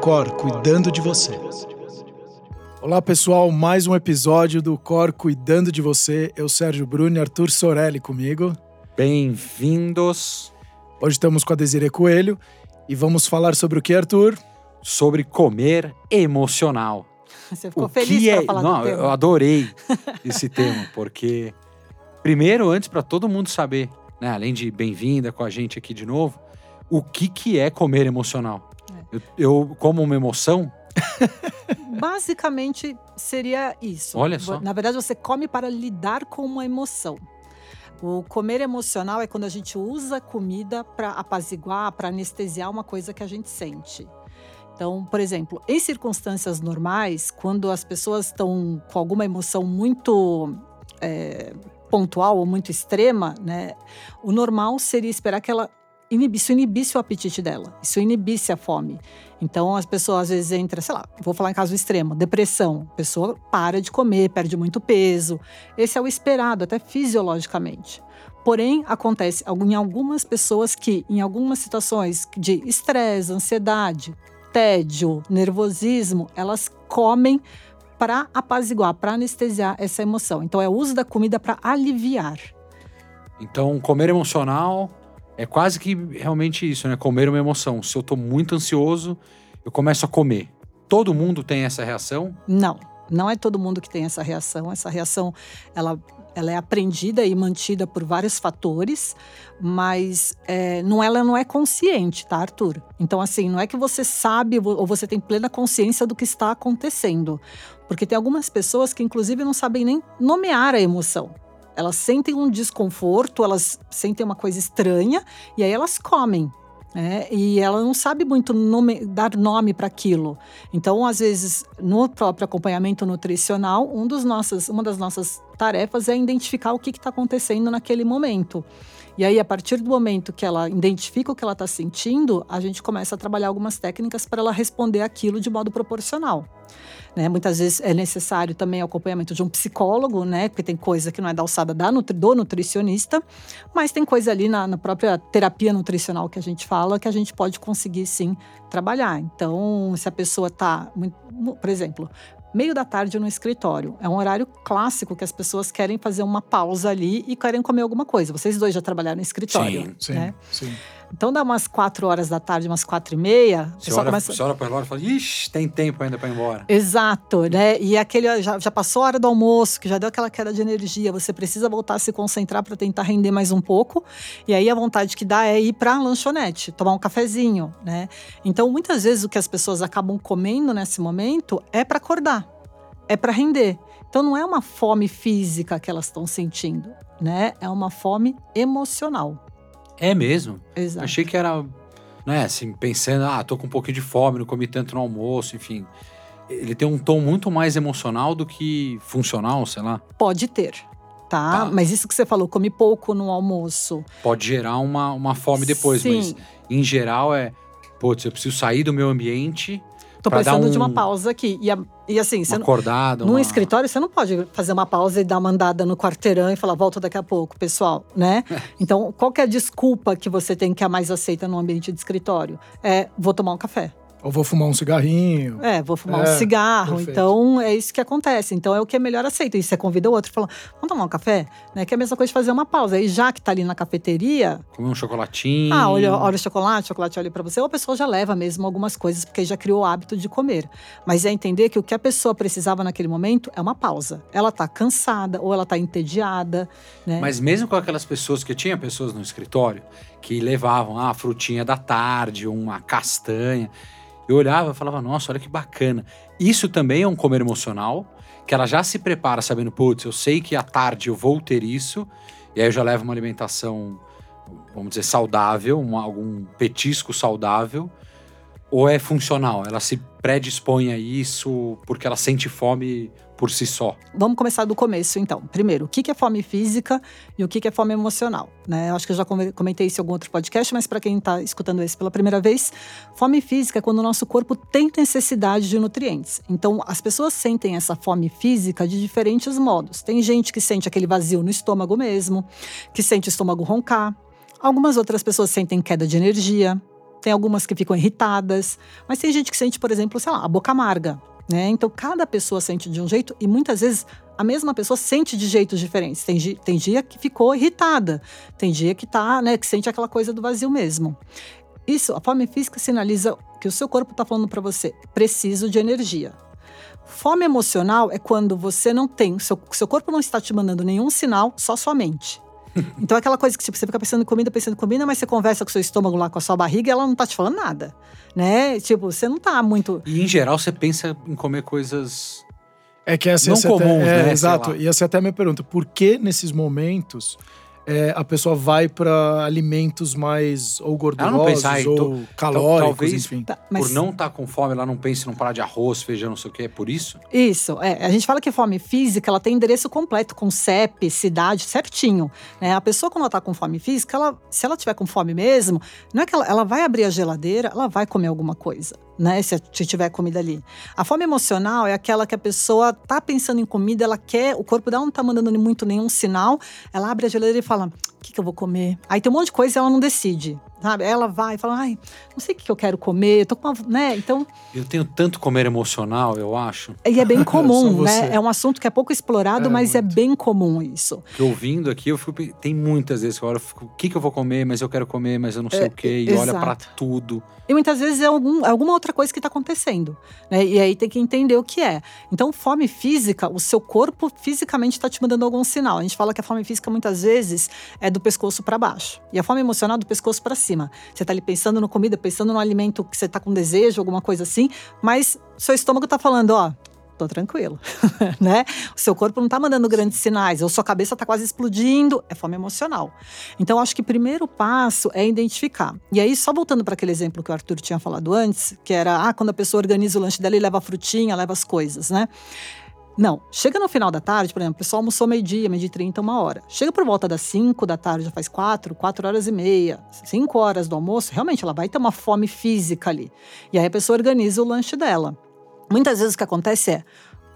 Cor Cuidando de Você. Olá pessoal, mais um episódio do Cor Cuidando de Você. Eu, Sérgio Bruno e Arthur Sorelli comigo. Bem-vindos. Hoje estamos com a Desiree Coelho e vamos falar sobre o que, Arthur? Sobre comer emocional. Você ficou o feliz que é... falar Não, do tema. eu adorei esse tema, porque primeiro, antes para todo mundo saber, né, além de bem-vinda com a gente aqui de novo, o que que é comer emocional? Eu, eu como uma emoção? Basicamente seria isso. Olha só. Na verdade, você come para lidar com uma emoção. O comer emocional é quando a gente usa comida para apaziguar, para anestesiar uma coisa que a gente sente. Então, por exemplo, em circunstâncias normais, quando as pessoas estão com alguma emoção muito é, pontual ou muito extrema, né, o normal seria esperar que ela inibisse, inibisse o apetite dela, isso inibisse a fome. Então, as pessoas às vezes entram, sei lá, vou falar em caso extremo, depressão. A pessoa para de comer, perde muito peso. Esse é o esperado, até fisiologicamente. Porém, acontece em algumas pessoas que, em algumas situações de estresse, ansiedade, tédio, nervosismo, elas comem para apaziguar, para anestesiar essa emoção. Então, é o uso da comida para aliviar. Então, comer emocional é quase que realmente isso, né? Comer uma emoção. Se eu tô muito ansioso, eu começo a comer. Todo mundo tem essa reação? Não, não é todo mundo que tem essa reação. Essa reação, ela, ela é aprendida e mantida por vários fatores, mas é, não, ela não é consciente, tá, Arthur? Então, assim, não é que você sabe ou você tem plena consciência do que está acontecendo. Porque tem algumas pessoas que, inclusive, não sabem nem nomear a emoção elas sentem um desconforto, elas sentem uma coisa estranha e aí elas comem. É, e ela não sabe muito nome, dar nome para aquilo. Então, às vezes, no próprio acompanhamento nutricional, um dos nossos, uma das nossas tarefas é identificar o que está acontecendo naquele momento. E aí, a partir do momento que ela identifica o que ela está sentindo, a gente começa a trabalhar algumas técnicas para ela responder aquilo de modo proporcional. Né? Muitas vezes é necessário também o acompanhamento de um psicólogo, né? Porque tem coisa que não é da alçada da nutri, do nutricionista, mas tem coisa ali na, na, própria terapia nutricional que a gente fala que a gente pode conseguir sim trabalhar. Então, se a pessoa está, por exemplo, meio da tarde no escritório. É um horário clássico que as pessoas querem fazer uma pausa ali e querem comer alguma coisa. Vocês dois já trabalharam no escritório, sim, né? Sim, sim. Então dá umas quatro horas da tarde, umas quatro e meia. Você olha, começa... você olha para relógio e fala, ixi, tem tempo ainda para ir embora. Exato, né? E aquele já, já passou a hora do almoço, que já deu aquela queda de energia, você precisa voltar a se concentrar para tentar render mais um pouco. E aí a vontade que dá é ir para a lanchonete, tomar um cafezinho, né? Então muitas vezes o que as pessoas acabam comendo nesse momento é para acordar, é para render. Então não é uma fome física que elas estão sentindo, né? É uma fome emocional. É mesmo? Exato. Achei que era, né, assim, pensando, ah, tô com um pouquinho de fome, não comi tanto no almoço, enfim. Ele tem um tom muito mais emocional do que funcional, sei lá. Pode ter. Tá? tá? Mas isso que você falou, come pouco no almoço. Pode gerar uma, uma fome depois, Sim. mas em geral é, putz, eu preciso sair do meu ambiente Tô precisando um, de uma pausa aqui. E, a, e assim, uma acordada. Num uma... escritório, você não pode fazer uma pausa e dar uma andada no quarteirão e falar, volta daqui a pouco, pessoal, né? então, qual que é a desculpa que você tem que é a mais aceita no ambiente de escritório? É, vou tomar um café. Ou vou fumar um cigarrinho. É, vou fumar É, um cigarro. perfeito. Então, é isso que acontece. Então, é o que é melhor aceito. E você convida o outro e fala, vamos tomar um café? Né? Que é a mesma coisa de fazer uma pausa. E já que tá ali na cafeteria, Comer um chocolatinho. ah, olha, olha o chocolate, o chocolate olha para você. Ou a pessoa já leva mesmo algumas coisas, porque já criou o hábito de comer. Mas é entender que o que a pessoa precisava naquele momento é uma pausa. Ela tá cansada ou ela tá entediada, né? Mas mesmo com aquelas pessoas, que tinha pessoas no escritório que levavam ah, a frutinha da tarde, uma castanha. Eu olhava e falava, nossa, olha que bacana. Isso também é um comer emocional, que ela já se prepara sabendo, putz, eu sei que à tarde eu vou ter isso, e aí eu já levo uma alimentação, vamos dizer, saudável, um, algum petisco saudável, ou é funcional? Ela se predispõe a isso porque ela sente fome por si só. Vamos começar do começo, então. Primeiro, o que é fome física e o que é fome emocional? Né? Acho que eu já come- comentei isso em algum outro podcast, mas para quem está escutando esse pela primeira vez, fome física é quando o nosso corpo tem necessidade de nutrientes. Então, as pessoas sentem essa fome física de diferentes modos. Tem gente que sente aquele vazio no estômago mesmo, que sente o estômago roncar. Algumas outras pessoas sentem queda de energia, tem algumas que ficam irritadas, mas tem gente que sente, por exemplo, sei lá, a boca amarga. Né? Então, cada pessoa sente de um jeito e muitas vezes a mesma pessoa sente de jeitos diferentes. Tem, tem dia que ficou irritada, tem dia que tá, né, que sente aquela coisa do vazio mesmo. Isso, a fome física sinaliza que o seu corpo está falando para você: preciso de energia. Fome emocional é quando você não tem, seu, seu corpo não está te mandando nenhum sinal, só sua mente. Então é aquela coisa que tipo, você fica pensando em comida, pensando em comida, mas você conversa com o seu estômago lá, com a sua barriga, e ela não tá te falando nada, né? Tipo, você não tá muito... E em geral você pensa em comer coisas... É que essa não comuns, até, é, né? Exato. E essa é até a minha pergunta. Por que nesses momentos é, a pessoa vai para alimentos mais ou gordurosos pensa, "Ai, ou tô- calóricos, talvez- enfim? Tá, Por mas- não estar com fome, ela não pensa em não parar de arroz, feijão, não sei o quê. É por isso? Isso, é. A gente fala que fome física, ela tem endereço completo, com CEP, cidade, certinho. Né? A pessoa, quando ela tá com fome física, ela, se ela tiver com fome mesmo, não é que ela, ela vai abrir a geladeira, ela vai comer alguma coisa, né? Se, tiver comida ali. A fome emocional é aquela que a pessoa tá pensando em comida, ela quer, o corpo dela não tá mandando muito nenhum sinal, ela abre a geladeira e fala: o que, que eu vou comer? Aí tem um monte de coisa e ela não decide. Sabe? Ela vai e fala, ai, não sei o que que eu quero comer, eu tô com uma. Né? Então, Eu tenho tanto comer emocional, eu acho. e é bem comum, né? É um assunto que é pouco explorado, É, mas é muito. bem comum isso. Que ouvindo aqui, eu fico, tem muitas vezes que eu olho, o que, que eu vou comer, mas eu quero comer, mas eu não sei É, o quê, e olha pra tudo. E muitas vezes é algum, é alguma outra coisa que está acontecendo. Né? E aí tem que entender o que é. Então, fome física, o seu corpo fisicamente está te mandando algum sinal. A gente fala que a fome física muitas vezes é do pescoço para baixo. E a fome emocional do pescoço para cima. Você está ali pensando na comida, pensando no alimento que você está com desejo, alguma coisa assim, mas seu estômago está falando, ó. Tô tranquilo, né? O seu corpo não tá mandando grandes sinais, ou sua cabeça tá quase explodindo, é fome emocional. Então, acho que o primeiro passo é identificar. E aí, só voltando para aquele exemplo que o Arthur tinha falado antes, que era ah, quando a pessoa organiza o lanche dela e leva a frutinha, leva as coisas, né? Não, chega no final da tarde, por exemplo, o pessoal almoçou meio-dia, meio-dia e trinta, uma hora. Chega por volta das 5 da tarde, já faz quatro, quatro horas e meia, cinco horas do almoço, realmente ela vai ter uma fome física ali. E aí a pessoa organiza o lanche dela. Muitas vezes o que acontece é,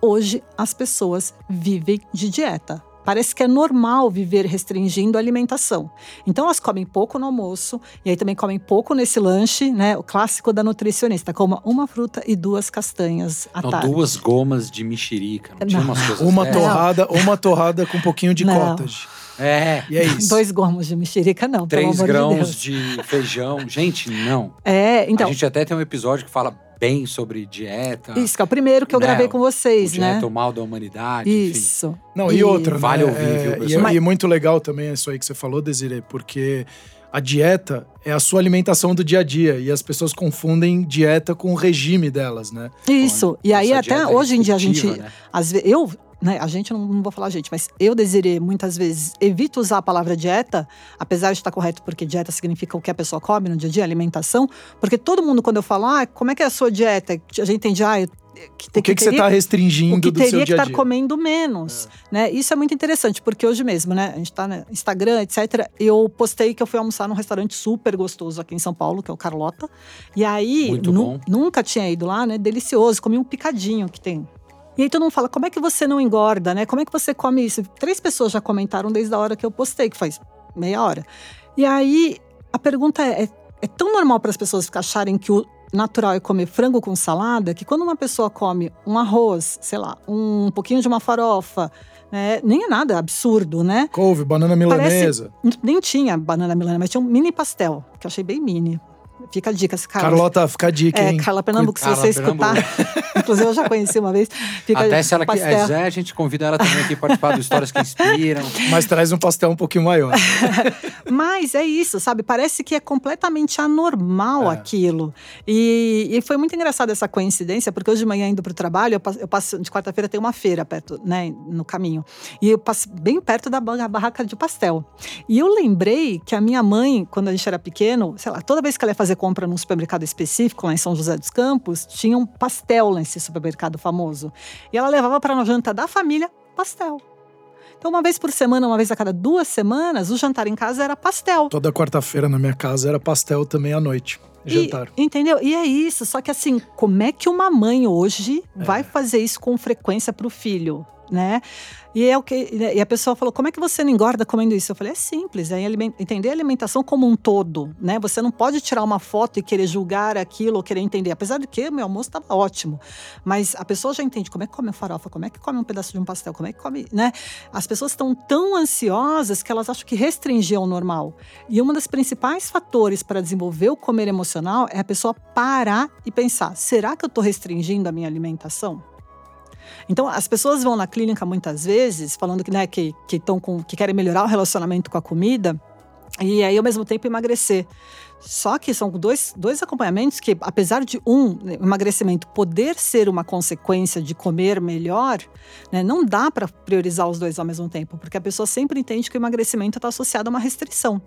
hoje as pessoas vivem de dieta. Parece que é normal viver restringindo a alimentação. Então elas comem pouco no almoço e aí também comem pouco nesse lanche, né? O clássico da nutricionista, coma uma fruta e duas castanhas à Não, tarde. duas gomas de mexerica. Não, tinha Não. umas coisas Uma dessas? torrada, uma torrada com um pouquinho de Não. cottage. É. E é isso. Dois gomos de mexerica, não, pelo Três de grãos Deus. de, feijão. Gente, não. É, então, a gente até tem um episódio que fala bem sobre dieta. isso que é o primeiro que eu Né, gravei com o vocês, né? dieta, o mal da humanidade, enfim. Isso. Não, e, outra, Vale né? ouvir, é, viu, e, pessoal? é, e é muito legal também isso aí que você falou, Desiree, porque a dieta é a sua alimentação do dia a dia e as pessoas confundem dieta com o regime delas, né? Isso. E aí, até dieta hoje em dia, a gente. né? Às vezes, eu, né, a gente, não, não vou falar gente, mas eu desirei muitas vezes, evito usar a palavra dieta, apesar de estar correto, porque dieta significa o que a pessoa come no dia a dia, alimentação, porque todo mundo, quando eu falo, ah, como é que é a sua dieta? A gente entende, ah, eu, que, O que, que você teria- está o restringindo que do seu teria que dia a estar dia? comendo menos, né? Isso é muito interessante, porque hoje mesmo, né? A gente tá no Instagram, etc. Eu postei que eu fui almoçar num restaurante super gostoso aqui em São Paulo, que é o Carlota. E aí, nunca tinha ido lá, né? Delicioso, comi um picadinho que tem. E aí todo mundo fala, como é que você não engorda, né? Como é que você come isso? Três pessoas já comentaram desde a hora que eu postei, que faz meia hora. E aí, a pergunta é, é, é tão normal para as pessoas acharem que o natural é comer frango com salada, que quando uma pessoa come um arroz, sei lá, um pouquinho de uma farofa, né? Nem é nada absurdo, né? Couve, banana milanesa. Nem tinha banana milana, mas tinha um mini pastel, que eu achei bem mini. Fica a dica, se Carla. Carlota, fica a dica, é, hein? Carla Pernambuco, se Carla você escutar. Inclusive, eu já conheci uma vez. Fica Até se ela pastel. quiser, a gente convida ela também aqui para participar do Histórias que Inspiram. Mas traz um pastel um pouquinho maior. Mas é isso, sabe? Parece que é completamente anormal É. aquilo. E, e foi muito engraçada essa coincidência, porque hoje de manhã indo para o trabalho, eu passo, eu passo- de quarta-feira tem uma feira perto, né, no caminho. E eu passo bem perto da ba- barraca de pastel. E eu lembrei que a minha mãe, quando a gente era pequeno, sei lá, toda vez que ela ia fazer compra num supermercado específico, lá em São José dos Campos, tinha um pastel nesse supermercado famoso. E ela levava para a janta da família pastel. Então, uma vez por semana, uma vez a cada duas semanas, o jantar em casa era pastel. Toda quarta-feira na minha casa era pastel também à noite. Jantar. E, entendeu? E é isso. Só que assim, como é que uma mãe hoje É. vai fazer isso com frequência pro filho? Né? E é o que e a pessoa falou: "Como é que você não engorda comendo isso?" Eu falei: "É simples, é entender a alimentação como um todo, né? Você não pode tirar uma foto e querer julgar aquilo ou querer entender, apesar de que meu almoço estava ótimo, mas a pessoa já entende como é que come farofa, como é que come um pedaço de um pastel, como é que come, né? As pessoas estão tão ansiosas que elas acham que restringir é o normal. E um dos principais fatores para desenvolver o comer emocional é a pessoa parar e pensar: será que eu estou restringindo a minha alimentação? Então, as pessoas vão na clínica muitas vezes falando que, né, que, que, com, que querem melhorar o relacionamento com a comida e aí, ao mesmo tempo, emagrecer. Só que são dois, dois acompanhamentos que, apesar de um emagrecimento poder ser uma consequência de comer melhor, né, não dá para priorizar os dois ao mesmo tempo, porque a pessoa sempre entende que o emagrecimento está associado a uma restrição.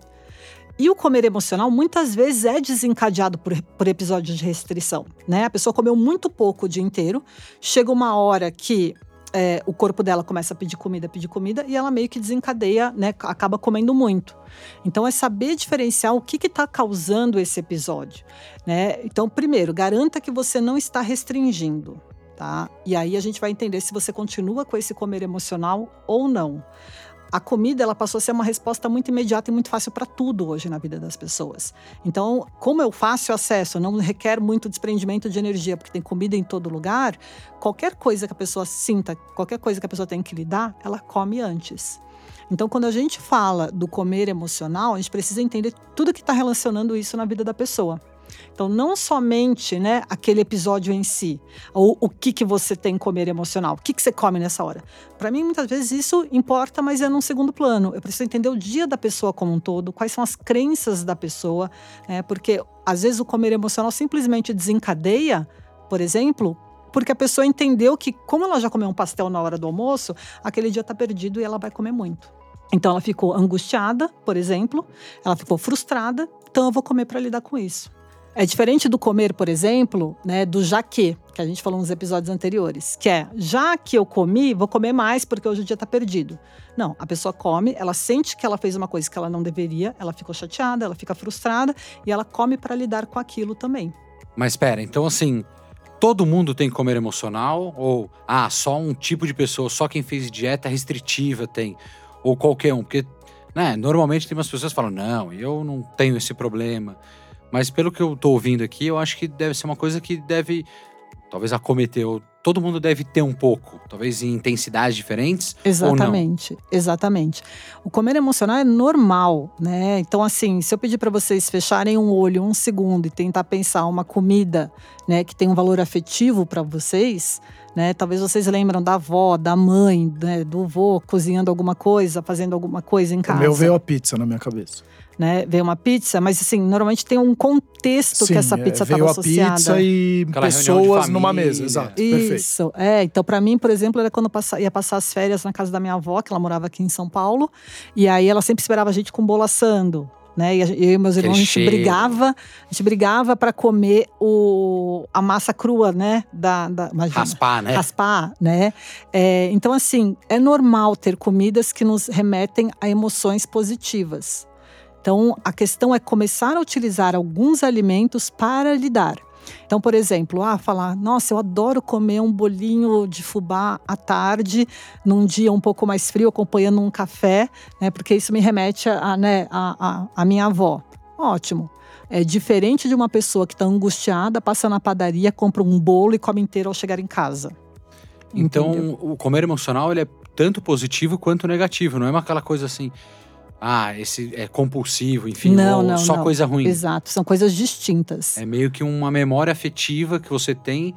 E o comer emocional muitas vezes é desencadeado por, por episódios de restrição, né? A pessoa comeu muito pouco o dia inteiro, chega uma hora que é, o corpo dela começa a pedir comida, pedir comida, e ela meio que desencadeia, né? Acaba comendo muito. Então, é saber diferenciar o que está causando esse episódio, né? Então, primeiro, garanta que você não está restringindo, tá? E aí a gente vai entender se você continua com esse comer emocional ou não a comida ela passou a ser uma resposta muito imediata e muito fácil para tudo hoje na vida das pessoas. Então, como o fácil acesso, não requer muito desprendimento de energia, porque tem comida em todo lugar, qualquer coisa que a pessoa sinta, qualquer coisa que a pessoa tem que lidar, ela come antes. Então, quando a gente fala do comer emocional, a gente precisa entender tudo que está relacionando isso na vida da pessoa. Então, não somente né, aquele episódio em si, ou o que, que você tem que comer emocional, o que, que você come nessa hora. Para mim, muitas vezes isso importa, mas é num segundo plano. Eu preciso entender o dia da pessoa como um todo, quais são as crenças da pessoa, né, porque às vezes o comer emocional simplesmente desencadeia, por exemplo, porque a pessoa entendeu que, como ela já comeu um pastel na hora do almoço, aquele dia está perdido e ela vai comer muito. Então ela ficou angustiada, por exemplo, ela ficou frustrada, então eu vou comer para lidar com isso. É diferente do comer, por exemplo, né, do já que, que a gente falou nos episódios anteriores, que é já que eu comi, vou comer mais porque hoje o dia está perdido. Não, a pessoa come, ela sente que ela fez uma coisa que ela não deveria, ela ficou chateada, ela fica frustrada e ela come para lidar com aquilo também. Mas espera, então assim, todo mundo tem que comer emocional ou ah, só um tipo de pessoa, só quem fez dieta restritiva tem ou qualquer um, porque né, normalmente tem umas pessoas que falam: "Não, eu não tenho esse problema". Mas pelo que eu tô ouvindo aqui, eu acho que deve ser uma coisa que deve talvez acometer. Todo mundo deve ter um pouco, talvez em intensidades diferentes. Exatamente, exatamente. O comer emocional é normal, né? Então, assim, se eu pedir para vocês fecharem um olho um segundo e tentar pensar uma comida, né, que tem um valor afetivo para vocês, né? Talvez vocês lembram da avó, da mãe, né, do avô cozinhando alguma coisa, fazendo alguma coisa em casa. O meu veio a pizza na minha cabeça né? Veio uma pizza, mas assim, normalmente tem um contexto Sim, que essa é, pizza estava é, associada. pizza e Aquela pessoas numa mesa, exato. Isso. Perfeito. É, então para mim, por exemplo, era quando passa, ia passar as férias na casa da minha avó, que ela morava aqui em São Paulo, e aí ela sempre esperava a gente com bolo assando. Né? E eu e meus irmãos, a gente brigava, a gente brigava para comer o, a massa crua, né? Da, da, imagina, raspar, né? Raspar, né? É, então, assim, é normal ter comidas que nos remetem a emoções positivas. Então, a questão é começar a utilizar alguns alimentos para lidar. Então, por exemplo, ah, falar, nossa, eu adoro comer um bolinho de fubá à tarde, num dia um pouco mais frio, acompanhando um café, né? Porque isso me remete a, né, a, a, a minha avó. Ótimo. É diferente de uma pessoa que está angustiada, passa na padaria, compra um bolo e come inteiro ao chegar em casa. Então, Entendeu? o comer emocional ele é tanto positivo quanto negativo, não é uma aquela coisa assim ah, esse é compulsivo, enfim, não, não, só não. coisa ruim. Exato, são coisas distintas. É meio que uma memória afetiva que você tem.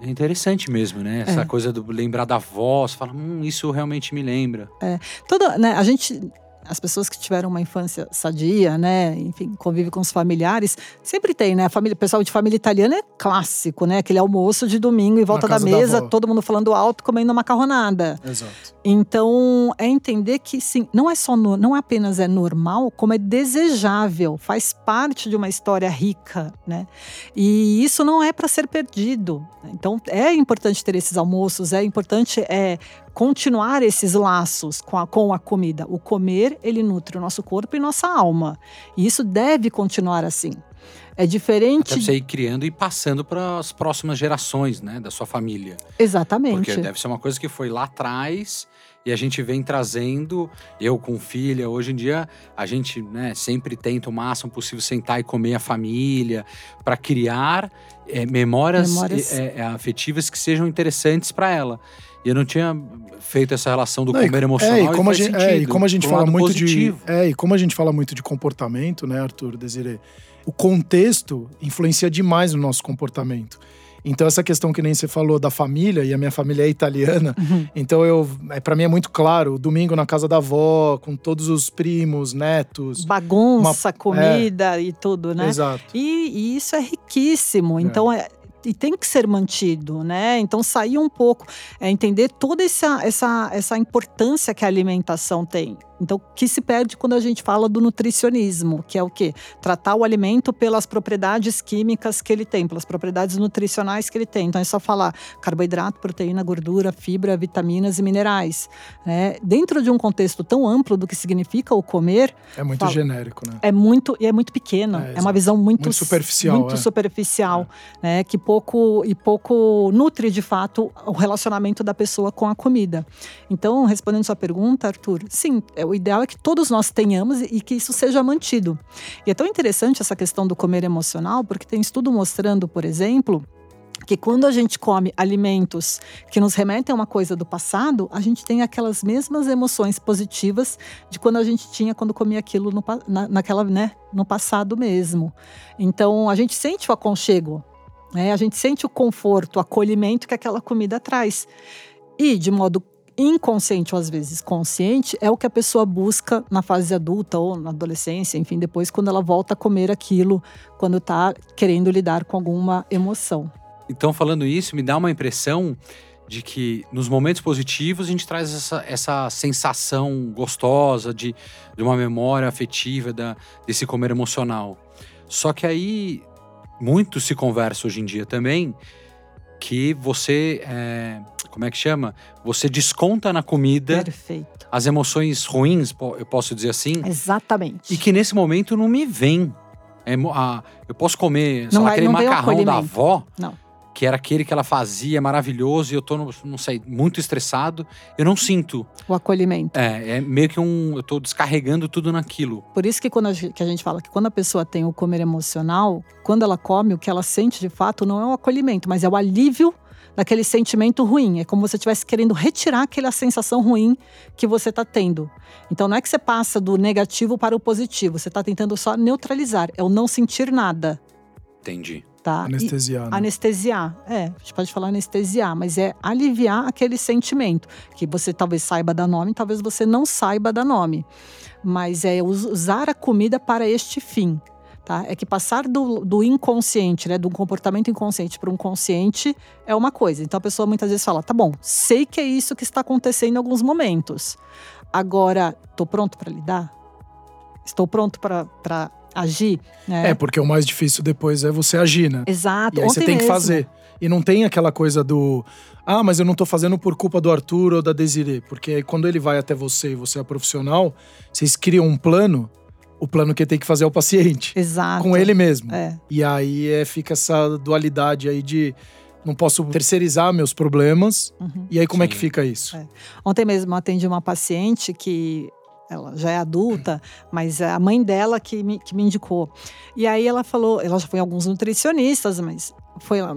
É interessante mesmo, né? Essa é. coisa do lembrar da voz, fala, hum, isso realmente me lembra. É. Toda, né, a gente as pessoas que tiveram uma infância sadia, né, enfim, convive com os familiares, sempre tem, né? A família, pessoal de família italiana é clássico, né? Aquele almoço de domingo em volta da mesa, da todo mundo falando alto, comendo macarronada. Exato. Então, é entender que sim, não é só no, não apenas é normal, como é desejável, faz parte de uma história rica, né? E isso não é para ser perdido. Então, é importante ter esses almoços, é importante é continuar esses laços com a, com a comida. O comer, ele nutre o nosso corpo e nossa alma. E isso deve continuar assim. É diferente. Deve você ir criando e passando para as próximas gerações, né, da sua família. Exatamente. Porque deve ser uma coisa que foi lá atrás e a gente vem trazendo. Eu com filha, hoje em dia a gente né, sempre tenta o máximo possível sentar e comer a família para criar é, memórias, Memórias. é, é, afetivas que sejam interessantes para ela. E eu não tinha feito essa relação do Não, e- comer emocional. É, e como a faz gente, é, sentido, e como a gente fala muito positivo. de. É, e como a gente fala muito de comportamento, né, Arthur, Desiree? O contexto influencia demais no nosso comportamento. Então, essa questão que nem você falou da família, e a minha família é italiana, Uhum. então eu. É, para mim é muito claro, domingo na casa da avó, com todos os primos, netos. Bagunça, Uma- comida e tudo, né? Exato. E, e isso é riquíssimo. Então, é, e tem que ser mantido, né? Então, sair um pouco, é entender toda essa, essa, essa importância que a alimentação tem. Então, que se perde quando a gente fala do nutricionismo, que é o quê? Tratar o alimento pelas propriedades químicas que ele tem, pelas propriedades nutricionais que ele tem. Então, é só falar carboidrato, proteína, gordura, fibra, vitaminas e minerais. Né? Dentro de um contexto tão amplo do que significa o comer, É muito Fala. genérico, né? é muito e é muito pequena. É, É, uma visão muito, Muito superficial, muito é. superficial, né? Que pouco e pouco nutre de fato o relacionamento da pessoa com a comida. Então, respondendo sua pergunta, Arthur, sim, é, o ideal é que todos nós tenhamos e que isso seja mantido. E é tão interessante essa questão do comer emocional, porque tem estudo mostrando, por exemplo, que quando a gente come alimentos que nos remetem a uma coisa do passado, a gente tem aquelas mesmas emoções positivas de quando a gente tinha quando comia aquilo no, na, naquela, né, no passado mesmo. Então a gente sente o aconchego, né? A gente sente o conforto, o acolhimento que aquela comida traz. E de modo inconsciente ou às vezes consciente é o que a pessoa busca na fase adulta ou na adolescência, enfim, depois quando ela volta a comer aquilo, quando está querendo lidar com alguma emoção. Então, falando isso, me dá uma impressão de que nos momentos positivos a gente traz essa, essa sensação gostosa de, de uma memória afetiva da, desse comer emocional. Só que aí muito se conversa hoje em dia também que você, é, como é que chama? Você desconta na comida Perfeito. as emoções ruins, eu posso dizer assim, Exatamente. e que nesse momento não me vem. É a- eu posso comer, sei Não lá, vai- aquele macarrão da avó, Não. Que era aquele que ela fazia maravilhoso, e eu tô, não sei, muito estressado. Eu não sinto. O acolhimento. É, é meio que um. Eu tô descarregando tudo naquilo. Por isso que quando a gente, que a gente fala que quando a pessoa tem o comer emocional, quando ela come, o que ela sente de fato não é o acolhimento, mas é o alívio daquele sentimento ruim. É como se você estivesse querendo retirar aquela sensação ruim que você está tendo. Então não é que você passa do negativo para o positivo, você está tentando só neutralizar, é o não sentir nada, Entendi. Tá? E- Anestesiar. né? Anestesiar, é, a gente pode falar anestesiar, mas é aliviar aquele sentimento que você talvez saiba dar nome, talvez você não saiba dar nome, mas é us- usar a comida para este fim. Tá? É que passar do, do inconsciente, né, do comportamento inconsciente para um consciente é uma coisa. Então a pessoa muitas vezes fala: tá bom, sei que é isso que está acontecendo em alguns momentos. Agora, estou pronto para lidar? Estou pronto para agir? Né? É, porque o mais difícil depois é você agir, né? Exato. E aí você tem que mesmo. fazer. E não tem aquela coisa do. Ah, mas eu não tô fazendo por culpa do Arthur ou da Desiree. Porque aí quando ele vai até você e você é profissional, vocês criam um plano. O plano que tem que fazer é o paciente. Exato. Com ele mesmo. É. E aí é, fica essa dualidade aí de. Não posso terceirizar meus problemas. Uhum. E aí como é Sim. que fica isso? É. Ontem mesmo eu atendi uma paciente que ela já é adulta, mas é a mãe dela que me, que me indicou. E aí ela falou, ela já foi em alguns nutricionistas, mas foi lá,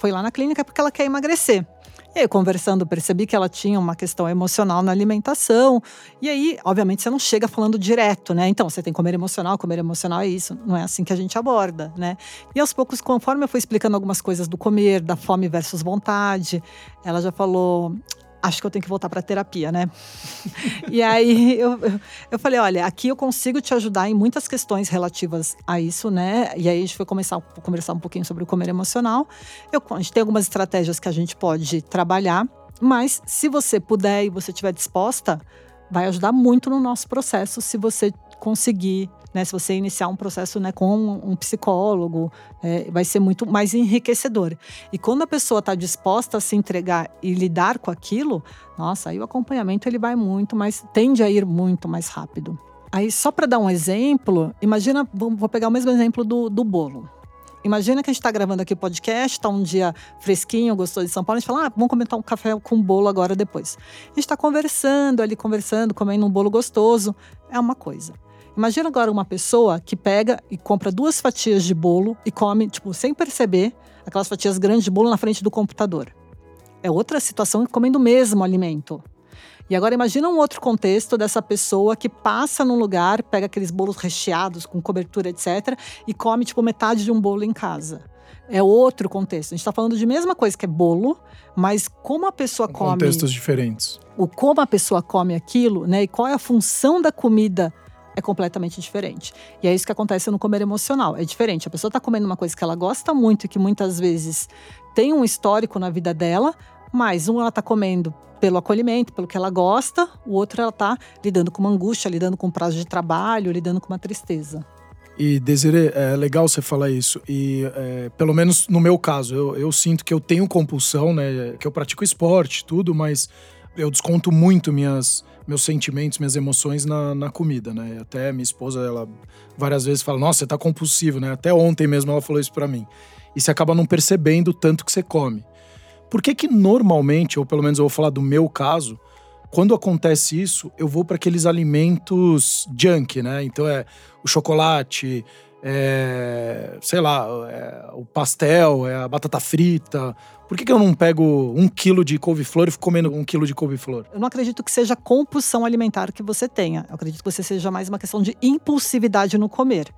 foi lá na clínica porque ela quer emagrecer. E aí, conversando, percebi que ela tinha uma questão emocional na alimentação. E aí, obviamente, você não chega falando direto, né? Então, você tem que comer emocional, comer emocional é isso. Não é assim que a gente aborda, né? E aos poucos, conforme eu fui explicando algumas coisas do comer, da fome versus vontade, ela já falou: acho que eu tenho que voltar para terapia, né? e aí eu, eu, falei, olha, aqui eu consigo te ajudar em muitas questões relativas a isso, né? E aí a gente foi começar a conversar um pouquinho sobre o comer emocional. Eu, a gente tem algumas estratégias que a gente pode trabalhar, mas se você puder e você estiver disposta, vai ajudar muito no nosso processo se você conseguir né, se você iniciar um processo né, com um psicólogo, é, vai ser muito mais enriquecedor. E quando a pessoa está disposta a se entregar e lidar com aquilo, nossa, aí o acompanhamento ele vai muito mais, tende a ir muito mais rápido. Aí, só para dar um exemplo, imagina, vou pegar o mesmo exemplo do, do bolo. Imagina que a gente está gravando aqui o podcast, está um dia fresquinho, gostou de São Paulo, a gente fala, ah, vamos comentar um café com bolo agora depois. A gente está conversando ali, conversando, comendo um bolo gostoso, é uma coisa. Imagina agora uma pessoa que pega e compra duas fatias de bolo e come, tipo, sem perceber, aquelas fatias grandes de bolo na frente do computador. É outra situação comendo o mesmo alimento. E agora imagina um outro contexto dessa pessoa que passa num lugar, pega aqueles bolos recheados com cobertura, etc, e come tipo metade de um bolo em casa. É outro contexto. A gente está falando de mesma coisa que é bolo, mas como a pessoa come. Contextos diferentes. O como a pessoa come aquilo, né? E qual é a função da comida é completamente diferente. E é isso que acontece no comer emocional. É diferente. A pessoa está comendo uma coisa que ela gosta muito e que muitas vezes tem um histórico na vida dela, mas um ela está comendo pelo acolhimento, pelo que ela gosta, o outro ela está lidando com uma angústia, lidando com um prazo de trabalho, lidando com uma tristeza. E Desiree, é legal você falar isso. E é, pelo menos no meu caso, eu, eu, sinto que eu tenho compulsão, né? Que eu pratico esporte, tudo, mas eu desconto muito minhas, meus sentimentos, minhas emoções na, na comida, né? Até minha esposa, ela várias vezes fala: Nossa, você tá compulsivo, né? Até ontem mesmo ela falou isso para mim. E você acaba não percebendo o tanto que você come. Por que que normalmente, ou pelo menos eu vou falar do meu caso, quando acontece isso, eu vou para aqueles alimentos junk, né? Então é o chocolate, é, sei lá, é, o pastel, é a batata frita. Por que, que eu não pego um quilo de couve-flor e fico comendo um quilo de couve-flor? Eu não acredito que seja compulsão alimentar que você tenha. Eu acredito que você seja mais uma questão de impulsividade no comer.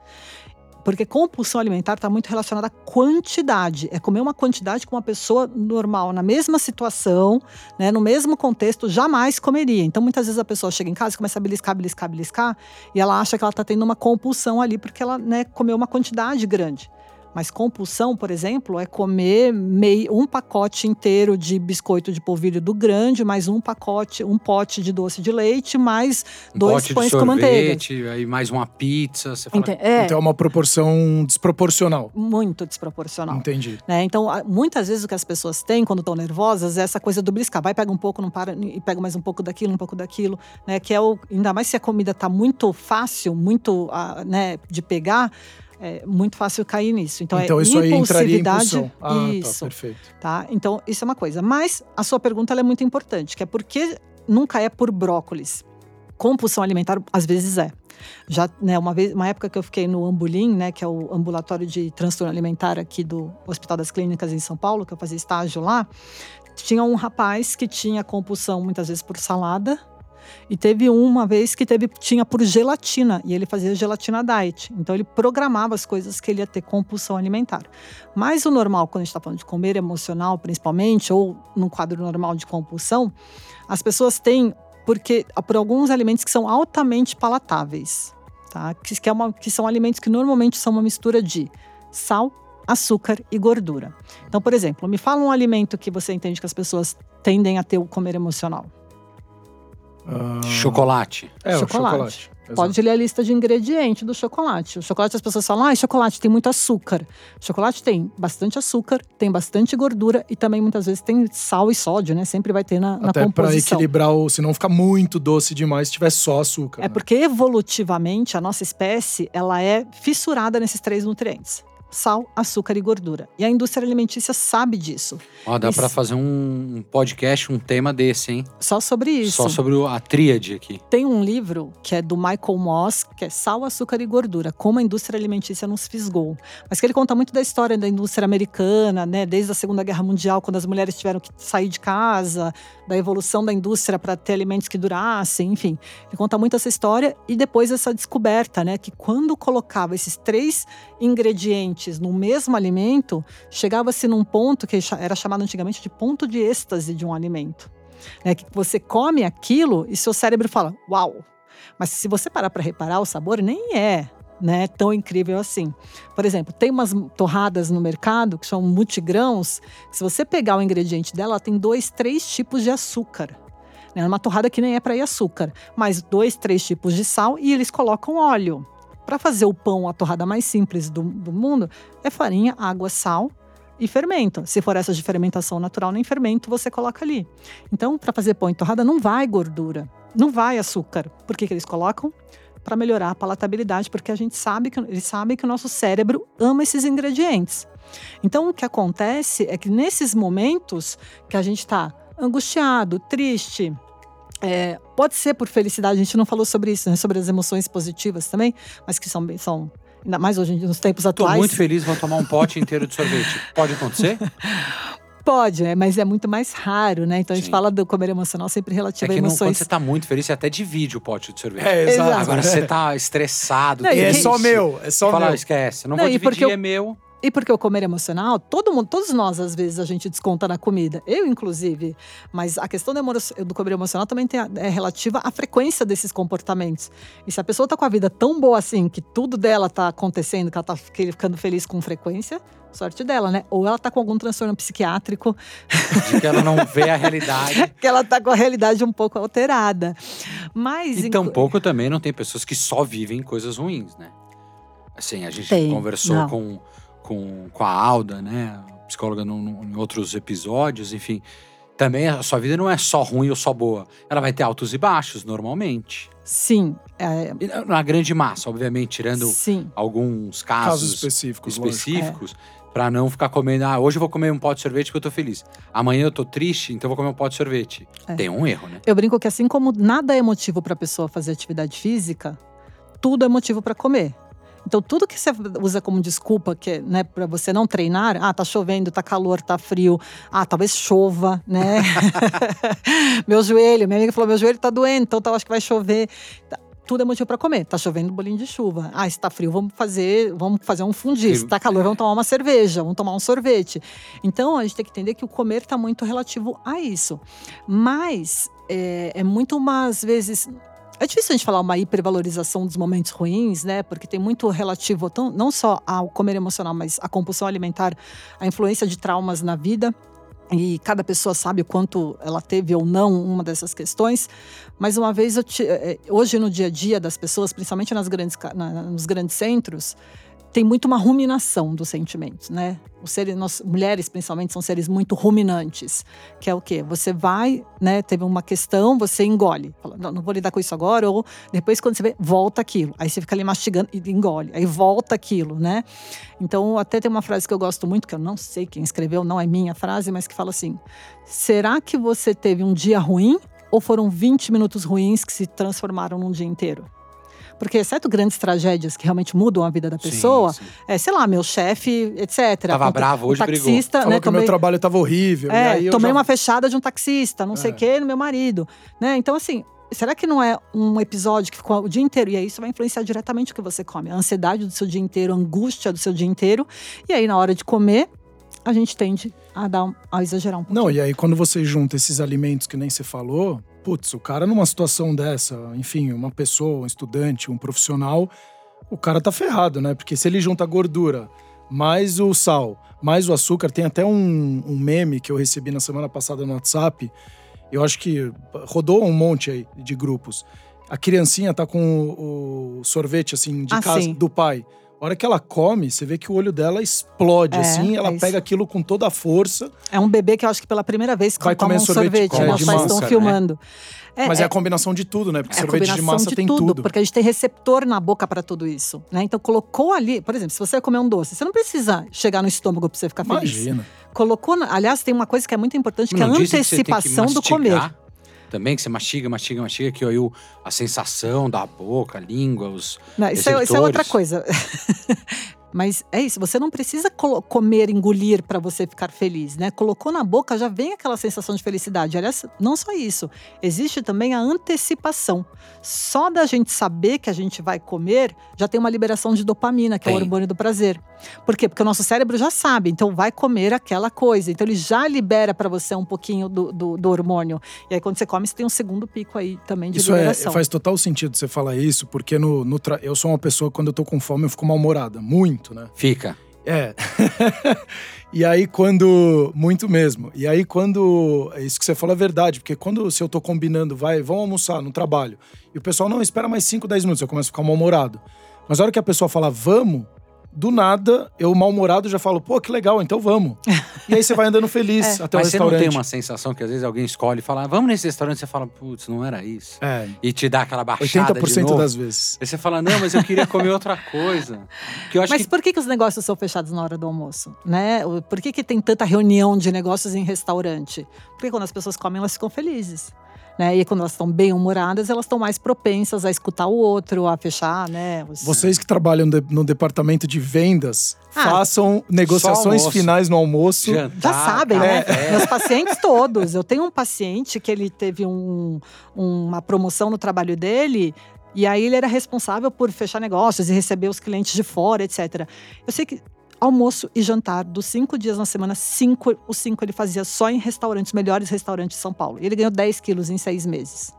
Porque compulsão alimentar está muito relacionada à quantidade. É comer uma quantidade que uma pessoa normal, na mesma situação, né, no mesmo contexto, jamais comeria. Então, muitas vezes a pessoa chega em casa e começa a beliscar, beliscar, beliscar, e ela acha que ela está tendo uma compulsão ali porque ela né, comeu uma quantidade grande. Mas compulsão, por exemplo, é comer meio, um pacote inteiro de biscoito de polvilho do grande, mais um pacote, um pote de doce de leite, mais um dois pães com manteiga. Aí mais uma pizza. Você fala... é. Então é uma proporção desproporcional. Muito desproporcional. Entendi. Né? Então, muitas vezes o que as pessoas têm quando estão nervosas é essa coisa do briscar. Vai, pega um pouco, não para, e pega mais um pouco daquilo, um pouco daquilo. Né? Que é o, ainda mais se a comida está muito fácil, muito uh, né, de pegar é muito fácil cair nisso. Então, então é isso aí em impulsão. Ah, tá, isso. Tá, perfeito. Tá? Então, isso é uma coisa. Mas a sua pergunta é muito importante, que é por que nunca é por brócolis? Compulsão alimentar, às vezes é. Já, né, uma vez, uma época que eu fiquei no Ambulim, né, que é o ambulatório de transtorno alimentar aqui do Hospital das Clínicas em São Paulo, que eu fazia estágio lá, tinha um rapaz que tinha compulsão muitas vezes por salada, e teve uma vez que teve tinha por gelatina e ele fazia gelatina diet. Então ele programava as coisas que ele ia ter compulsão alimentar. Mas o normal, quando a gente está falando de comer emocional, principalmente, ou num quadro normal de compulsão, as pessoas têm porque por alguns alimentos que são altamente palatáveis, tá? Que, que, é uma, que são alimentos que normalmente são uma mistura de sal, açúcar e gordura. Então, por exemplo, me fala um alimento que você entende que as pessoas tendem a ter o comer emocional. Chocolate. É, chocolate. o chocolate. Pode ler a lista de ingredientes do chocolate. O chocolate, as pessoas falam, ah, chocolate tem muito açúcar. Chocolate tem bastante açúcar, tem bastante gordura e também muitas vezes tem sal e sódio, né? Sempre vai ter na, na Até composição. Até para equilibrar, o, se não ficar muito doce demais, se tiver só açúcar. É né? porque evolutivamente a nossa espécie, ela é fissurada nesses três nutrientes sal, açúcar e gordura. E a indústria alimentícia sabe disso. Ó, dá para fazer um podcast, um tema desse, hein? Só sobre isso. Só sobre a tríade aqui. Tem um livro que é do Michael Moss, que é Sal, Açúcar e Gordura, como a indústria alimentícia nos fisgou. Mas que ele conta muito da história da indústria americana, né, desde a Segunda Guerra Mundial, quando as mulheres tiveram que sair de casa, da evolução da indústria para ter alimentos que durassem, enfim. Ele conta muito essa história e depois essa descoberta, né, que quando colocava esses três ingredientes no mesmo alimento, chegava-se num ponto que era chamado antigamente de ponto de êxtase de um alimento. Né? Que você come aquilo e seu cérebro fala, uau! Mas se você parar para reparar, o sabor nem é né, tão incrível assim. Por exemplo, tem umas torradas no mercado que são multigrãos, que se você pegar o ingrediente dela, ela tem dois, três tipos de açúcar. É uma torrada que nem é para ir açúcar, mas dois, três tipos de sal e eles colocam óleo para fazer o pão, a torrada mais simples do, do mundo, é farinha, água, sal e fermento. Se for essa de fermentação natural, nem fermento você coloca ali. Então, para fazer pão e torrada, não vai gordura, não vai açúcar. Por que, que eles colocam? Para melhorar a palatabilidade, porque a gente sabe que eles sabem que o nosso cérebro ama esses ingredientes. Então, o que acontece é que nesses momentos que a gente está angustiado, triste, é, pode ser por felicidade, a gente não falou sobre isso, né? sobre as emoções positivas também, mas que são, são ainda mais hoje nos tempos atuais. Estou muito feliz, vou tomar um pote inteiro de sorvete. Pode acontecer? Pode, né? mas é muito mais raro, né? Então a gente Sim. fala do comer emocional sempre relativo é a emoções. Não, quando você está muito feliz, você até divide o pote de sorvete. É, exato. Agora você está estressado. Não, é só meu, é só Fala, meu. esquece, não, não vou dividir, eu... é meu. E porque o comer emocional, todo mundo, todos nós, às vezes, a gente desconta na comida. Eu, inclusive. Mas a questão do, do comer emocional também tem, é relativa à frequência desses comportamentos. E se a pessoa tá com a vida tão boa assim, que tudo dela tá acontecendo, que ela tá ficando feliz com frequência, sorte dela, né? Ou ela tá com algum transtorno psiquiátrico. De que ela não vê a realidade. que ela tá com a realidade um pouco alterada. Mas. E tampouco também não tem pessoas que só vivem coisas ruins, né? Assim, a gente tem. conversou não. com com, com a Alda, né? Psicóloga no, no, em outros episódios, enfim. Também a sua vida não é só ruim ou só boa. Ela vai ter altos e baixos, normalmente. Sim. É... Na grande massa, obviamente, tirando Sim. alguns casos, casos específicos. específicos é. Para não ficar comendo, ah, hoje eu vou comer um pote de sorvete porque eu tô feliz. Amanhã eu tô triste, então eu vou comer um pote de sorvete. É. Tem um erro, né? Eu brinco que assim como nada é motivo para a pessoa fazer atividade física, tudo é motivo para comer. Então, tudo que você usa como desculpa, que né, para você não treinar, ah, tá chovendo, tá calor, tá frio, ah, talvez chova, né? meu joelho, minha amiga falou, meu joelho tá doendo, então tá, acho que vai chover. Tá, tudo é motivo para comer. Tá chovendo bolinho de chuva. Ah, está frio, vamos fazer, vamos fazer um fundir. Se tá calor, vamos tomar uma cerveja, vamos tomar um sorvete. Então, a gente tem que entender que o comer tá muito relativo a isso. Mas é, é muito umas vezes é difícil a gente falar uma hipervalorização dos momentos ruins, né? Porque tem muito relativo tão, não só ao comer emocional, mas à compulsão alimentar, a influência de traumas na vida. E cada pessoa sabe o quanto ela teve ou não uma dessas questões. Mas uma vez, te, é, hoje no dia a dia das pessoas, principalmente nas grandes, na, nos grandes centros, tem muito uma ruminação dos sentimentos, né? Os seres, nós, mulheres principalmente são seres muito ruminantes, que é o quê? Você vai, né? Teve uma questão, você engole, fala, não, não vou lidar com isso agora, ou depois quando você vê, volta aquilo, aí você fica ali mastigando e engole, aí volta aquilo, né? Então até tem uma frase que eu gosto muito, que eu não sei quem escreveu, não é minha frase, mas que fala assim: será que você teve um dia ruim ou foram 20 minutos ruins que se transformaram num dia inteiro? Porque, exceto grandes tragédias que realmente mudam a vida da pessoa, sim, sim. é, sei lá, meu chefe, etc. Tava um, bravo, hoje taxista, brigou. Né, que o meu trabalho tava horrível. É, tomei já... uma fechada de um taxista, não é. sei o quê, no meu marido. Né? Então, assim, será que não é um episódio que ficou o dia inteiro? E aí isso vai influenciar diretamente o que você come. A ansiedade do seu dia inteiro, a angústia do seu dia inteiro. E aí, na hora de comer, a gente tende a dar a exagerar um pouco. Não, e aí quando você junta esses alimentos que nem você falou, putz, o cara numa situação dessa, enfim, uma pessoa, um estudante, um profissional, o cara tá ferrado, né? Porque se ele junta a gordura, mais o sal, mais o açúcar, tem até um, um meme que eu recebi na semana passada no WhatsApp, eu acho que rodou um monte aí de grupos. A criancinha tá com o, o sorvete, assim, de ah, casa sim. do pai. A hora que ela come, você vê que o olho dela explode, é, assim, ela é pega aquilo com toda a força. É um bebê que eu acho que pela primeira vez vai comer um sorvete, sorvete é, pais estão né? filmando. É, Mas é, a combinação de tudo, né? Porque é sorvete de massa de tem tudo, tudo. Porque a gente tem receptor na boca para tudo isso, né? Então colocou ali, por exemplo, se você comer um doce, você não precisa chegar no estômago para você ficar feliz. Imagina. Colocou, aliás, tem uma coisa que é muito importante, que é a antecipação do comer também, que você mastiga, mastiga, mastiga, que aí o, a sensação da boca, a língua, os. Não, isso, é, isso é outra coisa. Mas é isso, você não precisa comer, engolir para você ficar feliz, né? Colocou na boca, já vem aquela sensação de felicidade. Aliás, não só isso, existe também a antecipação. Só da gente saber que a gente vai comer, já tem uma liberação de dopamina, que tem. é o hormônio do prazer. Por quê? Porque o nosso cérebro já sabe, então vai comer aquela coisa. Então ele já libera para você um pouquinho do, do, do, hormônio. E aí quando você come, você tem um segundo pico aí também de isso é, liberação. É, faz total sentido você falar isso, porque no, no eu sou uma pessoa, quando eu tô com fome, eu fico mal-humorada. Muito muito, né? Fica. É. e aí, quando. Muito mesmo. E aí, quando. Isso que você falou é verdade, porque quando se eu tô combinando, vai, vamos almoçar no trabalho, e o pessoal não espera mais 5, 10 minutos, eu começo a ficar mal-humorado. Mas a hora que a pessoa fala vamos, do nada, eu mal-humorado já falo, pô, que legal, então vamos. e aí você vai andando feliz até o Mas você não restaurante. tem uma sensação que às vezes alguém escolhe e fala, "Ah, vamos nesse restaurante, você fala, putz, não era isso. É, E te dá aquela baixada de 80% novo. das vezes. Aí você fala, não, mas eu queria comer outra coisa. Que eu acho Mas que por que, que os negócios são fechados na hora do almoço? Né? Por que, que tem tanta reunião de negócios em restaurante? Porque quando as pessoas comem, elas ficam felizes. Né? E quando elas estão bem humoradas, elas estão mais propensas a escutar o outro, a fechar, né? os- Vocês que trabalham de- no departamento de vendas, Ah, façam negociações finais no almoço. jantar, Já sabem, né? café. Meus pacientes todos. Eu tenho um paciente que ele teve um- uma promoção no trabalho dele. E aí ele era responsável por fechar negócios e receber os clientes de fora, etc. Eu sei que almoço e jantar dos cinco dias na semana, cinco, os cinco ele fazia só em restaurantes, melhores restaurantes de São Paulo. E ele ganhou 10 quilos em seis meses.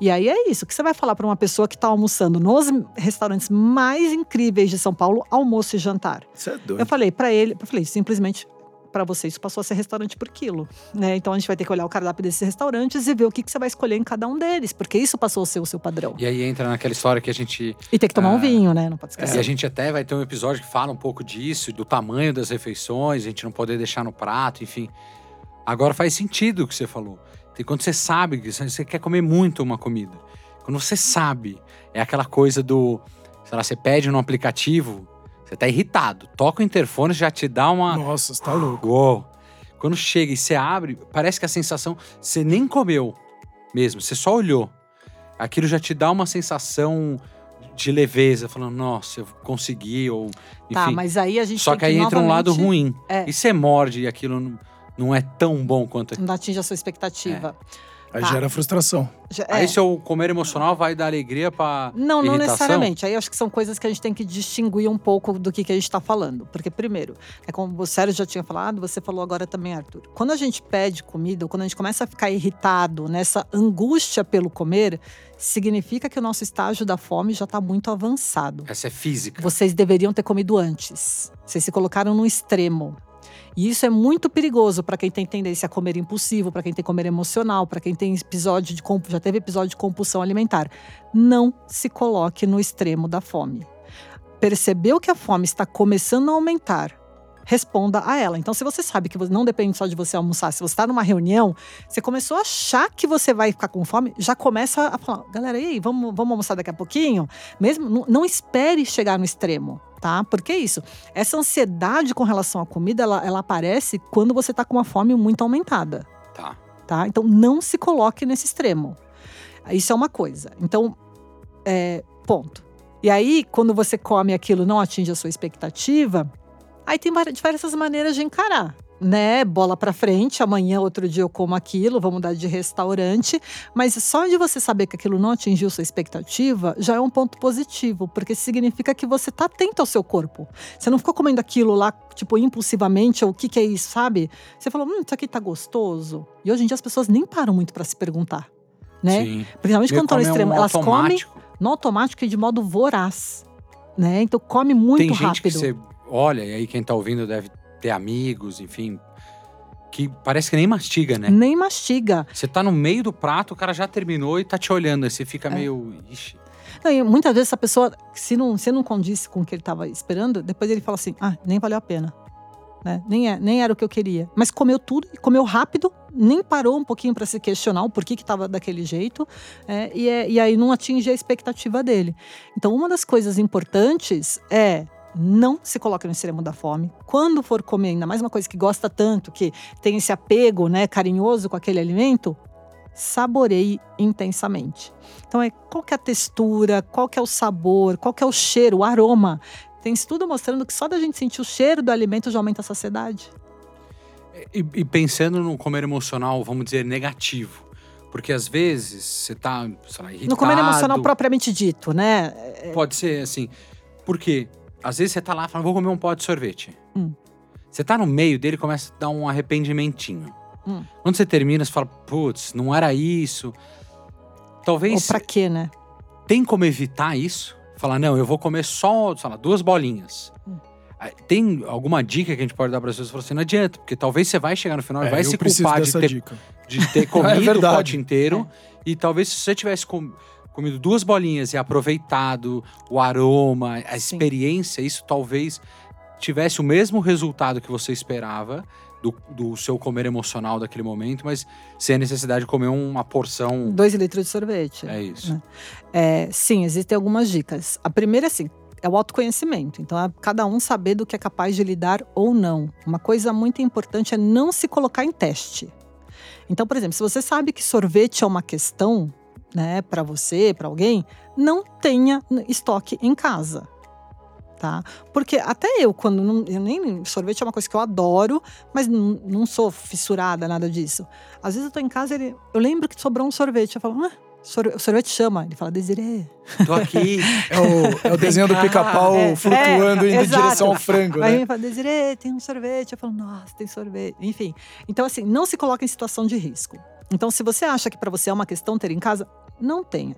E aí é isso. O que você vai falar para uma pessoa que está almoçando nos restaurantes mais incríveis de São Paulo, almoço e jantar? Isso é doido. Eu falei pra ele, eu falei, simplesmente pra você isso passou a ser restaurante por quilo, né? Então a gente vai ter que olhar o cardápio desses restaurantes e ver o que, que você vai escolher em cada um deles, porque isso passou a ser o seu padrão. E aí entra naquela história que a gente. E tem que tomar Ah, um vinho, né? Não pode E esquecer. a gente até vai ter um episódio que fala um pouco disso, do tamanho das refeições, a gente não poder deixar no prato, enfim. Agora faz sentido o que você falou. Tem quando você sabe que você quer comer muito uma comida. Quando você sabe, é aquela coisa do. Sei lá, você pede no aplicativo, você tá irritado. Toca o interfone, já te dá uma. Nossa, você tá louco. Uou. Quando chega e você abre, parece que a sensação. Você nem comeu mesmo, você só olhou. Aquilo já te dá uma sensação de leveza, falando, nossa, eu consegui, ou. Enfim. Tá, mas aí a gente só tem que aí entra um lado ruim. É. E você morde e aquilo não, não é tão bom quanto. Não atinge a sua expectativa. Aí Tá. gera frustração. É. Aí seu comer emocional vai dar alegria pra. Não, não irritação? necessariamente. Aí acho que são coisas que a gente tem que distinguir um pouco do que, que a gente está falando. Porque, primeiro, é como o Sérgio já tinha falado, você falou agora também, Arthur. Quando a gente pede comida, ou quando a gente começa a ficar irritado nessa angústia pelo comer, significa que o nosso estágio da fome já está muito avançado. Essa é física. Vocês deveriam ter comido antes. Vocês se colocaram no extremo. E isso é muito perigoso para quem tem tendência a comer impulsivo, para quem tem comer emocional, para quem tem episódio de já teve episódio de compulsão alimentar. Não se coloque no extremo da fome. Percebeu que a fome está começando a aumentar? Responda a ela. Então, se você sabe que não depende só de você almoçar, se você está numa reunião, você começou a achar que você vai ficar com fome, já começa a falar: galera, e aí, vamos, vamos almoçar daqui a pouquinho? Mesmo, não, não espere chegar no extremo, tá? Porque é isso. Essa ansiedade com relação à comida, ela, ela aparece quando você está com uma fome muito aumentada, Tá. tá? Então não se coloque nesse extremo. Isso é uma coisa. Então, é, ponto. E aí, quando você come aquilo e não atinge a sua expectativa, aí tem diversas maneiras de encarar. Né, bola pra frente, amanhã, outro dia eu como aquilo, vou mudar de restaurante. Mas só de você saber que aquilo não atingiu sua expectativa já é um ponto positivo, porque significa que você tá atento ao seu corpo. Você não ficou comendo aquilo lá, tipo, impulsivamente, ou o que, que é isso, sabe? Você falou, hum, isso aqui tá gostoso. E hoje em dia as pessoas nem param muito pra se perguntar. Né? Sim. Principalmente quando estão no come extremo. um Elas comem automático. no automático e de modo voraz. Né? Então come muito Tem gente rápido. que você olha, e aí quem tá ouvindo deve ter amigos, enfim. Que parece que nem mastiga, né? Nem mastiga. Você tá no meio do prato, o cara já terminou e tá te olhando. Aí você fica É. meio. Ixi. Não, e muitas vezes essa pessoa, se não, se não condisse com o que ele estava esperando, depois ele fala assim: ah, nem valeu a pena. Né? Nem, é, nem era o que eu queria. Mas comeu tudo, e comeu rápido, nem parou um pouquinho para se questionar o porquê que estava daquele jeito, é, e, é- e aí não atinge a expectativa dele. Então, uma das coisas importantes é não se coloque no extremo da fome. Quando for comer, ainda mais uma coisa que gosta tanto, que tem esse apego né, carinhoso com aquele alimento, saboreie intensamente. Então, é qual que é a textura, qual que é o sabor, qual que é o cheiro, o aroma. Tem estudo mostrando que só da gente sentir o cheiro do alimento já aumenta a saciedade. E, e pensando no comer emocional, vamos dizer, negativo. Porque às vezes você tá, sei lá, irritado. No comer emocional propriamente dito, né? É, Pode ser assim. Porque às vezes você tá lá e fala, vou comer um pó de sorvete. Hum. Você tá no meio dele e começa a dar um arrependimentinho. Hum. Quando você termina, você fala, putz, não era isso. Ou Talvez pra quê, né? tem como evitar isso? Falar, não, eu vou comer só, sei lá, duas bolinhas. Hum. Tem alguma dica que a gente pode dar para as pessoas? Falar assim, não adianta, porque talvez você vai chegar no final e É, vai eu se culpar de ter dica. de ter comido o verdade. pote inteiro. E talvez se você tivesse com- comido duas bolinhas e aproveitado o aroma, a Sim. experiência, isso talvez tivesse o mesmo resultado que você esperava do, do seu comer emocional daquele momento, mas sem a necessidade de comer uma porção. Dois litros de sorvete. É isso. É, sim, existem algumas dicas. A primeira, assim, é o autoconhecimento. Então, é cada um saber do que é capaz de lidar ou não. Uma coisa muito importante é não se colocar em teste. Então, por exemplo, se você sabe que sorvete é uma questão, né, para você, para alguém, não tenha estoque em casa. Tá? Porque até eu, quando não, eu nem sorvete é uma coisa que eu adoro, mas não, não sou fissurada nada disso. Às vezes eu tô em casa, ele, eu lembro que sobrou um sorvete, eu falo, ah, sor- o sorvete chama, ele fala Desirê. Tô aqui. É o, é o desenho do pica-pau É, flutuando é, indo em direção ao frango, Aí né? ele fala, Desirê, tem um sorvete. Eu falo, nossa, tem sorvete. Enfim. Então, assim, não se coloca em situação de risco. Então, se você acha que para você é uma questão ter em casa, não tenha.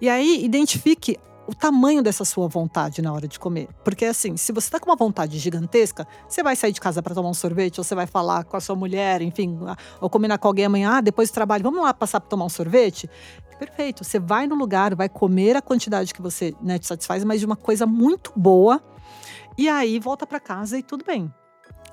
E aí, identifique o tamanho dessa sua vontade na hora de comer. Porque, assim, se você tá com uma vontade gigantesca, você vai sair de casa para tomar um sorvete, ou você vai falar com a sua mulher, enfim, ou combinar com alguém amanhã, ah, depois do trabalho, vamos lá passar para tomar um sorvete? Perfeito. Você vai no lugar, vai comer a quantidade que você né, te satisfaz, mas de uma coisa muito boa. E aí volta para casa e tudo bem.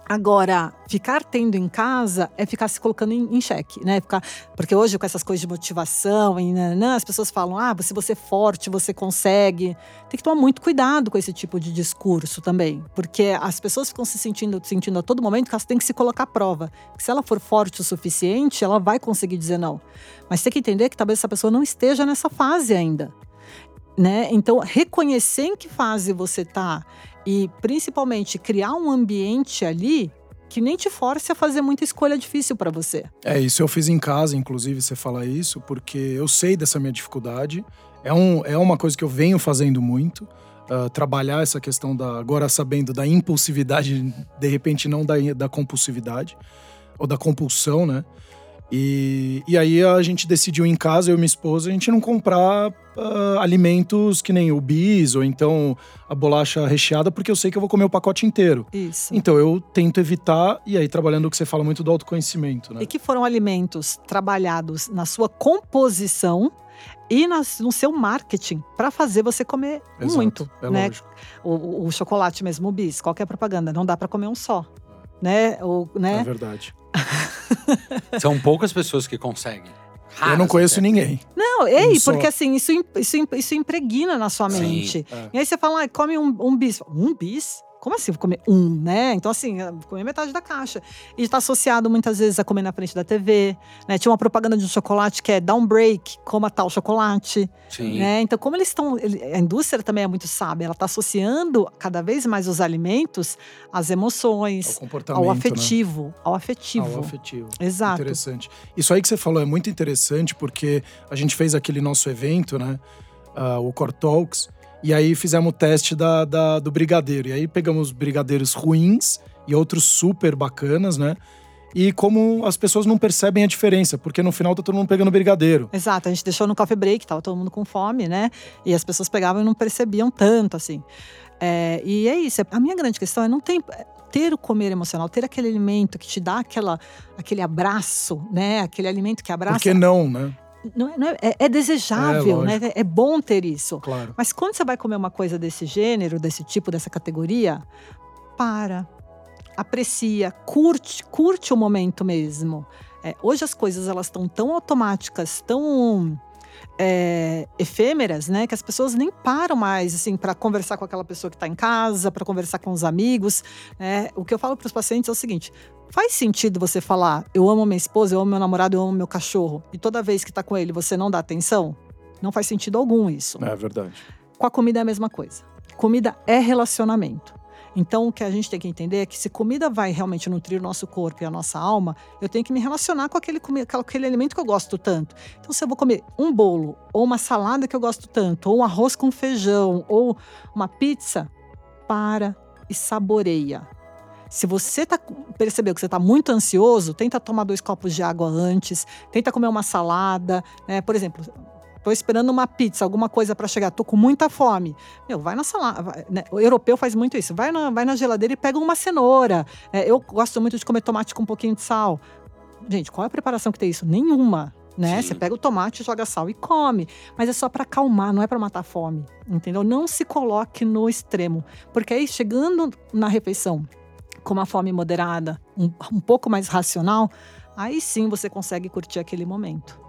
Agora, ficar tendo em casa é ficar se colocando em, em xeque, né? Ficar, porque hoje, com essas coisas de motivação, e, nananã, as pessoas falam: ah, se você é forte, você consegue. Tem que tomar muito cuidado com esse tipo de discurso também. Porque as pessoas ficam se sentindo, sentindo a todo momento que elas têm que se colocar à prova. Que se ela for forte o suficiente, ela vai conseguir dizer não. Mas tem que entender que talvez essa pessoa não esteja nessa fase ainda. Né? Então, reconhecer em que fase você está e principalmente criar um ambiente ali que nem te force a fazer muita escolha difícil para você. É, isso eu fiz em casa, inclusive, você fala isso, porque eu sei dessa minha dificuldade. É, um, é uma coisa que eu venho fazendo muito. ah, trabalhar essa questão da. Agora sabendo da impulsividade, de repente não da, da compulsividade, ou da compulsão, né? E, e aí a gente decidiu em casa, eu e minha esposa, a gente não comprar ah, alimentos que nem o bis ou então a bolacha recheada, porque eu sei que eu vou comer o pacote inteiro. Isso. Então eu tento evitar, e aí trabalhando o que você fala muito do autoconhecimento, né? E que foram alimentos trabalhados na sua composição e nas- no seu marketing para fazer você comer Exato, muito, é né? O, o- chocolate mesmo, o bis, qualquer propaganda, não dá para comer um só, né? O, É né? verdade. São poucas pessoas que conseguem. eu não Raras conheço até. ninguém. Não, ei, só. porque assim, isso, isso, isso impregna na sua Sim. mente. É. E aí você fala, ah, come um, um bis. Um bis? Como assim vou comer um, né? Então, assim, vou comer metade da caixa. E está associado muitas vezes a comer na frente da TV. Né? Tinha uma propaganda de um chocolate que é dá um break, coma tal chocolate. Sim. Né? Então, como eles estão. A indústria também é muito sábia, ela está associando cada vez mais os alimentos às Ao emoções, comportamento. ao né? afetivo. Ao afetivo. Ao afetivo. Exato. Interessante. Isso aí que você falou é muito interessante, porque a gente fez aquele nosso evento, né? ah, o Core Talks. E aí fizemos o teste da, da- do brigadeiro. E aí pegamos brigadeiros ruins e outros super bacanas, né? E como as pessoas não percebem a diferença, porque no final tá todo mundo pegando brigadeiro. Exato, a gente deixou no coffee break, tava todo mundo com fome, né? E as pessoas pegavam e não percebiam tanto, assim. É, e é isso. A minha grande questão é não tem ter o comer emocional, ter aquele alimento que te dá aquela, aquele abraço, né? Aquele alimento que abraça. Por que não, né? Não é, não é- é- é desejável, É, né? É bom ter isso. Claro. Mas quando você vai comer uma coisa desse gênero, desse tipo, dessa categoria, para, aprecia, curte, curte o momento mesmo. É, hoje as coisas elas estão tão automáticas, tão é, efêmeras, né, que as pessoas nem param mais assim para conversar com aquela pessoa que está em casa, para conversar com os amigos. né? O que eu falo para os pacientes é o seguinte: faz sentido você falar, eu amo minha esposa, eu amo meu namorado, eu amo meu cachorro, e toda vez que está com ele você não dá atenção? Não faz sentido algum isso. É verdade. Com a comida é a mesma coisa. Comida é relacionamento. Então, o que a gente tem que entender é que se comida vai realmente nutrir o nosso corpo e a nossa alma, eu tenho que me relacionar com aquele, com aquele alimento que eu gosto tanto. Então, se eu vou comer um bolo, ou uma salada que eu gosto tanto, ou um arroz com feijão, ou uma pizza, para e saboreia. Se você tá, percebeu que você está muito ansioso, tenta tomar dois copos de água antes, tenta comer uma salada. Né? Por exemplo, Tô esperando uma pizza, alguma coisa para chegar, tô com muita fome. Meu, vai na salada. né? O europeu faz muito isso. Vai na, vai na geladeira e pega uma cenoura. É, eu gosto muito de comer tomate com um pouquinho de sal. Gente, qual é a preparação que tem isso? Nenhuma. né? Sim. Você pega o tomate, joga sal e come. Mas é só para acalmar, não é para matar a fome, entendeu? Não se coloque no extremo, porque aí chegando na refeição com uma fome moderada, um, um pouco mais racional, aí sim você consegue curtir aquele momento.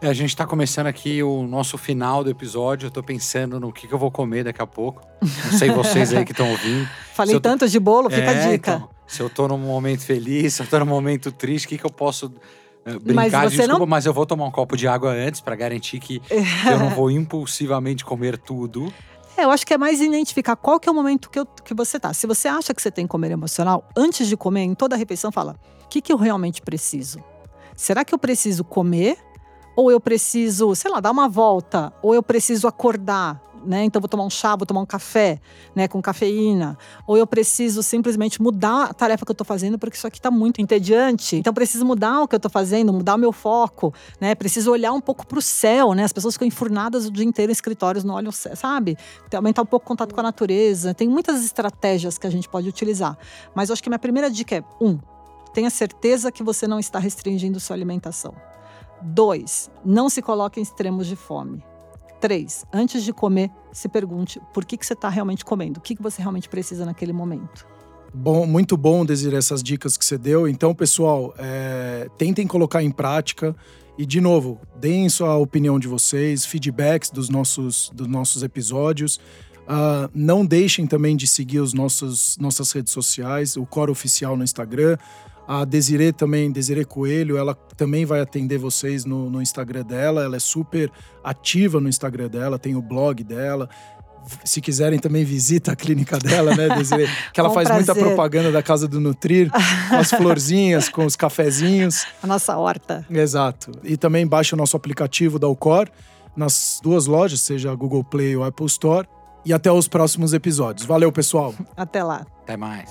É, A gente tá começando aqui o nosso final do episódio. Eu tô pensando no que, que eu vou comer daqui a pouco. Não sei vocês aí que estão ouvindo. Falei tô- tanto de bolo, fica É, a dica. então, se eu tô num momento feliz, se eu tô num momento triste, o que, que eu posso eh, Mas brincar? você Desculpa, não- mas eu vou tomar um copo de água antes pra garantir que eu não vou impulsivamente comer tudo. É, eu acho que é mais identificar qual que é o momento que, eu- que você tá. Se você acha que você tem que comer emocional, antes de comer, em toda a refeição, fala: o que, que eu realmente preciso? Será que eu preciso comer? Ou eu preciso, sei lá, dar uma volta? Ou eu preciso acordar? Né? Então, vou tomar um chá, vou tomar um café né, com cafeína. Ou eu preciso simplesmente mudar a tarefa que eu estou fazendo, porque isso aqui está muito entediante. Então, preciso mudar o que eu estou fazendo, mudar o meu foco. Né? Preciso olhar um pouco para o céu. Né? As pessoas ficam enfurnadas o dia inteiro em escritórios, não olham sabe? Aumentar um pouco o contato com a natureza. Tem muitas estratégias que a gente pode utilizar. Mas eu acho que minha primeira dica é: um, tenha certeza que você não está restringindo sua alimentação. Dois, não se coloque em extremos de fome. Três, antes de comer, se pergunte por que, que você está realmente comendo, o que, que você realmente precisa naquele momento. Bom, muito bom, Desir, essas dicas que você deu. Então, pessoal, é, tentem colocar em prática. E, de novo, deem sua opinião de vocês, feedbacks dos nossos, dos nossos episódios. Ah, não deixem também de seguir os nossos nossas redes sociais, o Coro Oficial no Instagram. A Desirê também, Desirê Coelho, ela também vai atender vocês no, no Instagram dela. Ela é super ativa no Instagram dela, tem o blog dela. Se quiserem também visita a clínica dela, né, Desirê? Que ela faz muita prazer. propaganda da Casa do Nutrir, com as florzinhas, com os cafezinhos. A nossa horta. Exato. E também baixa o nosso aplicativo da Ucor nas duas lojas, seja a Google Play ou Apple Store. E até os próximos episódios. Valeu, pessoal. Até lá. Até mais.